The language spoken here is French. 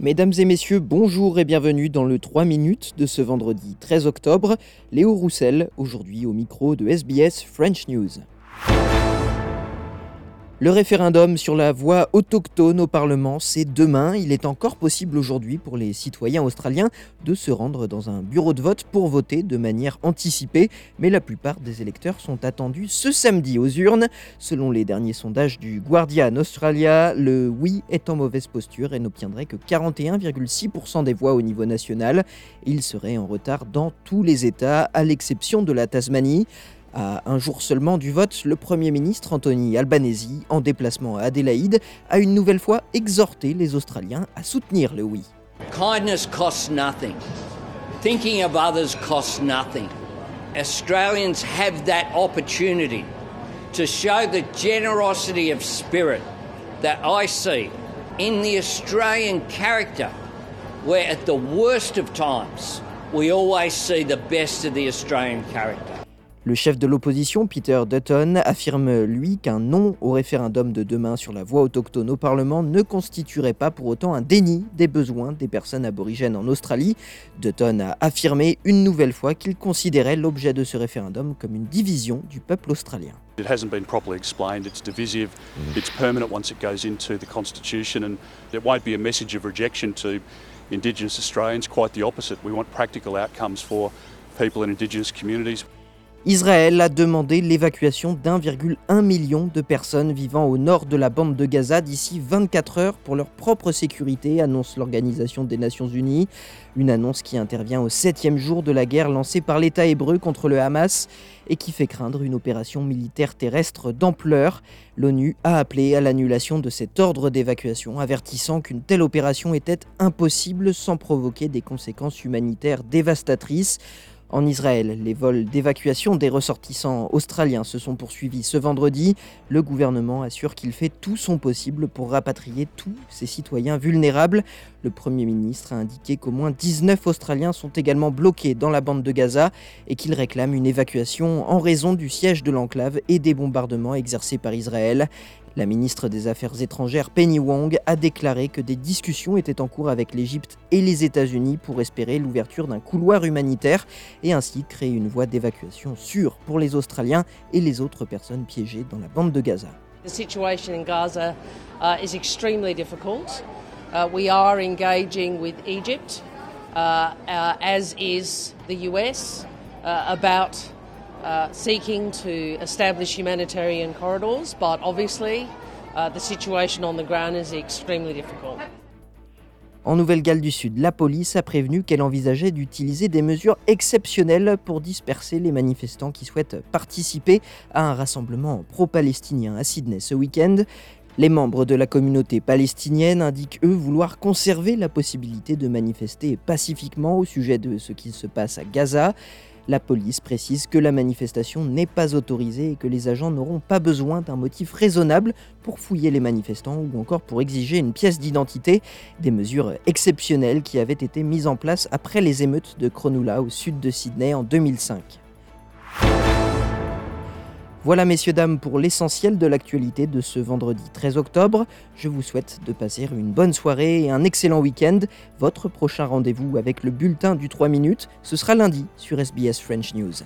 Mesdames et messieurs, bonjour et bienvenue dans le 3 minutes de ce vendredi 13 octobre. Léo Roussel, aujourd'hui au micro de SBS French News. Le référendum sur la voix autochtone au Parlement, c'est demain. Il est encore possible aujourd'hui pour les citoyens australiens de se rendre dans un bureau de vote pour voter de manière anticipée, mais la plupart des électeurs sont attendus ce samedi aux urnes. Selon les derniers sondages du Guardian Australia, le oui est en mauvaise posture et n'obtiendrait que 41,6% des voix au niveau national. Il serait en retard dans tous les États, à l'exception de la Tasmanie. À un jour seulement du vote, le Premier ministre Anthony Albanese, en déplacement à Adélaïde, a une nouvelle fois exhorté les Australiens à soutenir le oui. Kindness costs nothing. Thinking of others costs nothing. Australians have that opportunity to show the generosity of spirit that I see in the Australian character, where at the worst of times, we always see the best of the Australian character. Le chef de l'opposition, Peter Dutton, affirme lui qu'un non au référendum de demain sur la voie autochtone au Parlement ne constituerait pas pour autant un déni des besoins des personnes aborigènes en Australie. Dutton a affirmé une nouvelle fois qu'il considérait l'objet de ce référendum comme une division du peuple australien. It hasn't been properly explained. It's divisive. It's permanent once it goes into the Constitution, and it won't be a message of rejection to Indigenous Australians. Quite the opposite. We want practical outcomes for people in Indigenous communities. Israël a demandé l'évacuation d'1,1 million de personnes vivant au nord de la bande de Gaza d'ici 24 heures pour leur propre sécurité, annonce l'Organisation des Nations Unies. Une annonce qui intervient au septième jour de la guerre lancée par l'État hébreu contre le Hamas et qui fait craindre une opération militaire terrestre d'ampleur. L'ONU a appelé à l'annulation de cet ordre d'évacuation, avertissant qu'une telle opération était impossible sans provoquer des conséquences humanitaires dévastatrices. En Israël, les vols d'évacuation des ressortissants australiens se sont poursuivis ce vendredi. Le gouvernement assure qu'il fait tout son possible pour rapatrier tous ses citoyens vulnérables. Le Premier ministre a indiqué qu'au moins 19 Australiens sont également bloqués dans la bande de Gaza et qu'il réclame une évacuation en raison du siège de l'enclave et des bombardements exercés par Israël. La ministre des Affaires étrangères Penny Wong a déclaré que des discussions étaient en cours avec l'Égypte et les États-Unis pour espérer l'ouverture d'un couloir humanitaire et ainsi créer une voie d'évacuation sûre pour les Australiens et les autres personnes piégées dans la bande de Gaza. The situation in Gaza uh, is extremely difficult. Uh, we are engaging with Egypt, uh, uh, as is the US, about seeking to establish humanitarian corridors, but obviously the situation on the ground is extremely difficult. En Nouvelle-Galles du Sud, la police a prévenu qu'elle envisageait d'utiliser des mesures exceptionnelles pour disperser les manifestants qui souhaitent participer à un rassemblement pro-palestinien à Sydney ce week-end. Les membres de la communauté palestinienne indiquent eux vouloir conserver la possibilité de manifester pacifiquement au sujet de ce qui se passe à Gaza. La police précise que la manifestation n'est pas autorisée et que les agents n'auront pas besoin d'un motif raisonnable pour fouiller les manifestants ou encore pour exiger une pièce d'identité, des mesures exceptionnelles qui avaient été mises en place après les émeutes de Cronulla au sud de Sydney en 2005. Voilà messieurs dames pour l'essentiel de l'actualité de ce vendredi 13 octobre. Je vous souhaite de passer une bonne soirée et un excellent week-end. Votre prochain rendez-vous avec le bulletin du 3 minutes, ce sera lundi sur SBS French News.